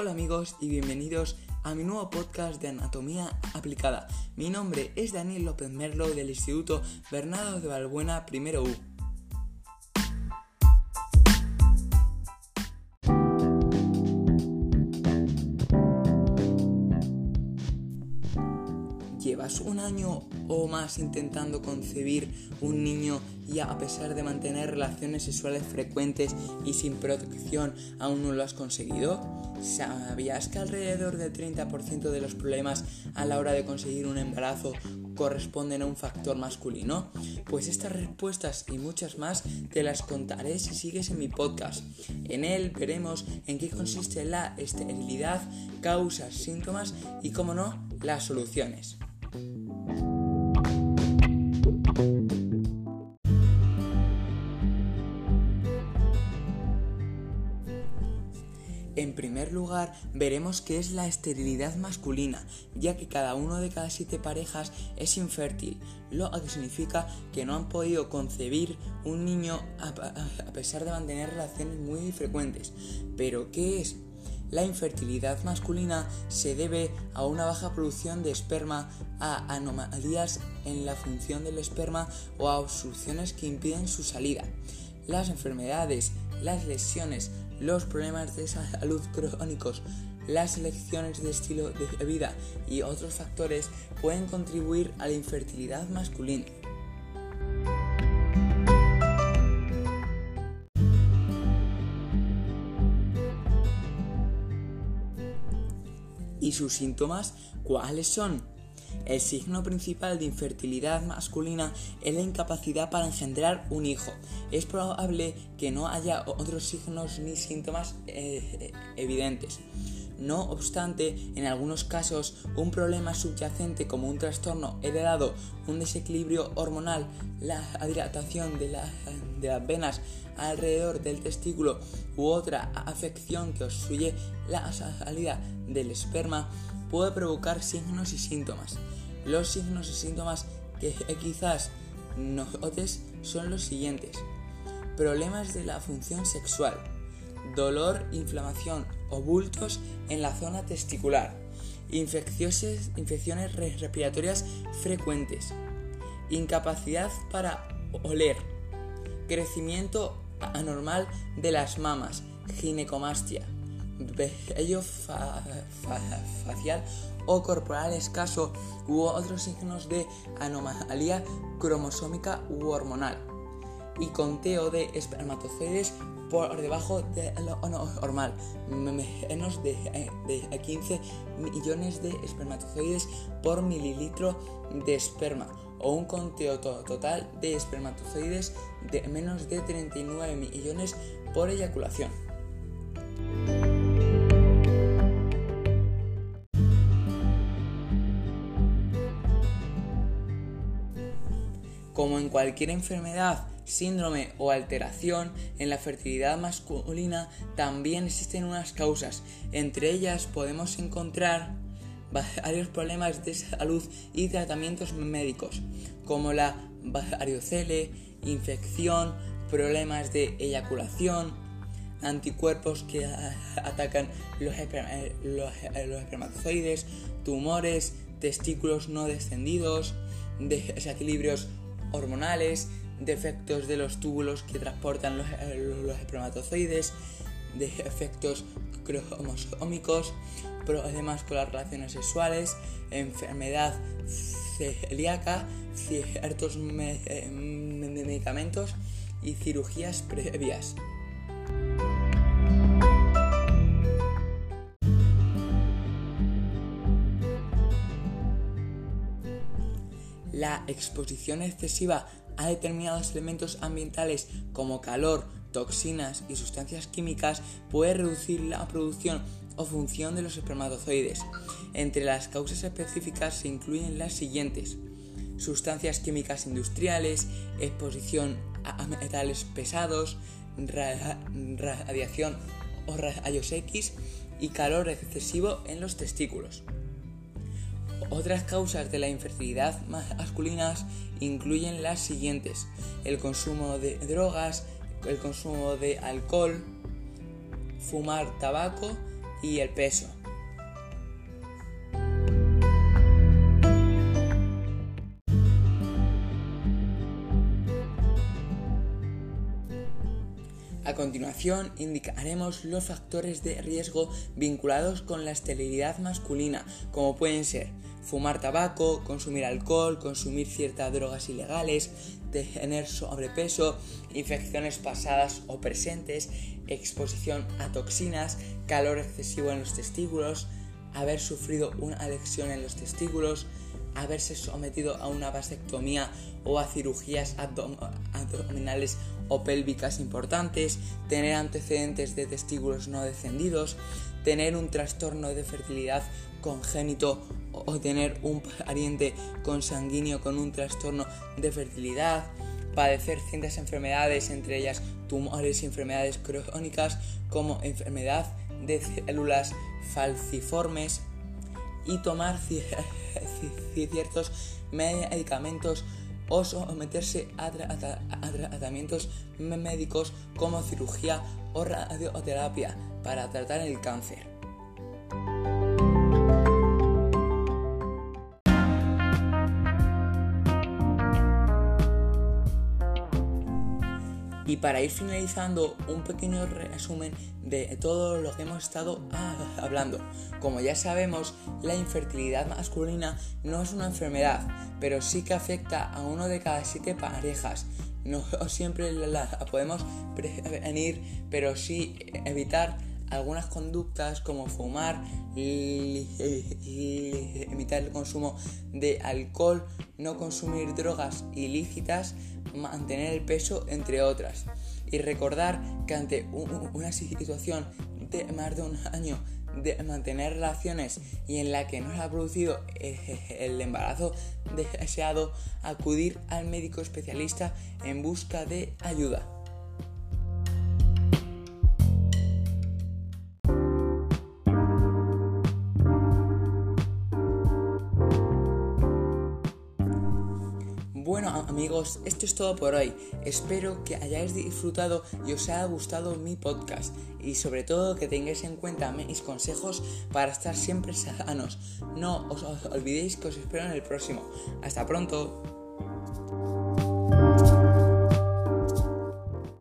Hola amigos y bienvenidos a mi nuevo podcast de Anatomía Aplicada. Mi nombre es Daniel López Merlo del Instituto Bernardo de Valbuena Primero U. ¿Llevas un año o más intentando concebir un niño y a pesar de mantener relaciones sexuales frecuentes y sin protección aún no lo has conseguido? ¿Sabías que alrededor del 30% de los problemas a la hora de conseguir un embarazo corresponden a un factor masculino? Pues estas respuestas y muchas más te las contaré si sigues en mi podcast. En él veremos en qué consiste la esterilidad, causas, síntomas y, como no, las soluciones. En primer lugar, veremos qué es la esterilidad masculina, ya que cada uno de cada siete parejas es infértil, lo que significa que no han podido concebir un niño a pesar de mantener relaciones muy frecuentes. ¿Pero qué es? La infertilidad masculina se debe a una baja producción de esperma, a anomalías en la función del esperma o a obstrucciones que impiden su salida. Las enfermedades, las lesiones, los problemas de salud crónicos, las elecciones de estilo de vida y otros factores pueden contribuir a la infertilidad masculina. ¿Y sus síntomas cuáles son? El signo principal de infertilidad masculina es la incapacidad para engendrar un hijo. Es probable que no haya otros signos ni síntomas eh, evidentes. No obstante, en algunos casos, un problema subyacente como un trastorno heredado, un desequilibrio hormonal, la dilatación de, de las venas alrededor del testículo u otra afección que obstruye la salida del esperma puede provocar signos y síntomas. Los signos y síntomas que quizás notes son los siguientes. Problemas de la función sexual, dolor, inflamación o bultos en la zona testicular, infecciones respiratorias frecuentes, incapacidad para oler, crecimiento anormal de las mamas, ginecomastia, vello facial o corporal escaso u otros signos de anomalía cromosómica u hormonal. Y conteo de espermatozoides por debajo de lo normal, menos de, de 15 millones de espermatozoides por mililitro de esperma o un conteo total de espermatozoides de menos de 39 millones por eyaculación. Como en cualquier enfermedad, síndrome o alteración en la fertilidad masculina, también existen unas causas. Entre ellas podemos encontrar varios problemas de salud y tratamientos médicos, como la variocele, infección, problemas de eyaculación, anticuerpos que atacan los, los espermatozoides, tumores, testículos no descendidos, desequilibrios hormonales, defectos de los túbulos que transportan los, espermatozoides, defectos cromosómicos, problemas con las relaciones sexuales, enfermedad celíaca, ciertos medicamentos y cirugías previas. La exposición excesiva a determinados elementos ambientales como calor, toxinas y sustancias químicas puede reducir la producción o función de los espermatozoides. Entre las causas específicas se incluyen las siguientes. Sustancias químicas industriales, exposición a metales pesados, radiación o rayos X y calor excesivo en los testículos. Otras causas de la infertilidad masculina incluyen las siguientes: el consumo de drogas, el consumo de alcohol, fumar tabaco y el peso. A continuación indicaremos los factores de riesgo vinculados con la esterilidad masculina, como pueden ser fumar tabaco, consumir alcohol, consumir ciertas drogas ilegales, tener sobrepeso, infecciones pasadas o presentes, exposición a toxinas, calor excesivo en los testículos, haber sufrido una lesión en los testículos, haberse sometido a una vasectomía o a cirugías abdominales o pélvicas importantes, tener antecedentes de testículos no descendidos, tener un trastorno de fertilidad congénito o tener un pariente consanguíneo con un trastorno de fertilidad, padecer ciertas enfermedades, entre ellas tumores y enfermedades crónicas como enfermedad de células falciformes y tomar ciertos medicamentos o someterse a, tratamientos médicos como cirugía o radioterapia para tratar el cáncer. Y para ir finalizando, un pequeño resumen de todo lo que hemos estado ah, hablando. Como ya sabemos, la infertilidad masculina no es una enfermedad, pero sí que afecta a uno de cada siete parejas. No siempre la podemos prevenir, pero sí evitar algunas conductas como fumar, limitar el consumo de alcohol, no consumir drogas ilícitas, mantener el peso, entre otras. Y recordar que ante una situación de más de un año de mantener relaciones y en la que no se ha producido el embarazo deseado, acudir al médico especialista en busca de ayuda. Bueno amigos, esto es todo por hoy. Espero que hayáis disfrutado y os haya gustado mi podcast y sobre todo que tengáis en cuenta mis consejos para estar siempre sanos. No os olvidéis que os espero en el próximo. Hasta pronto.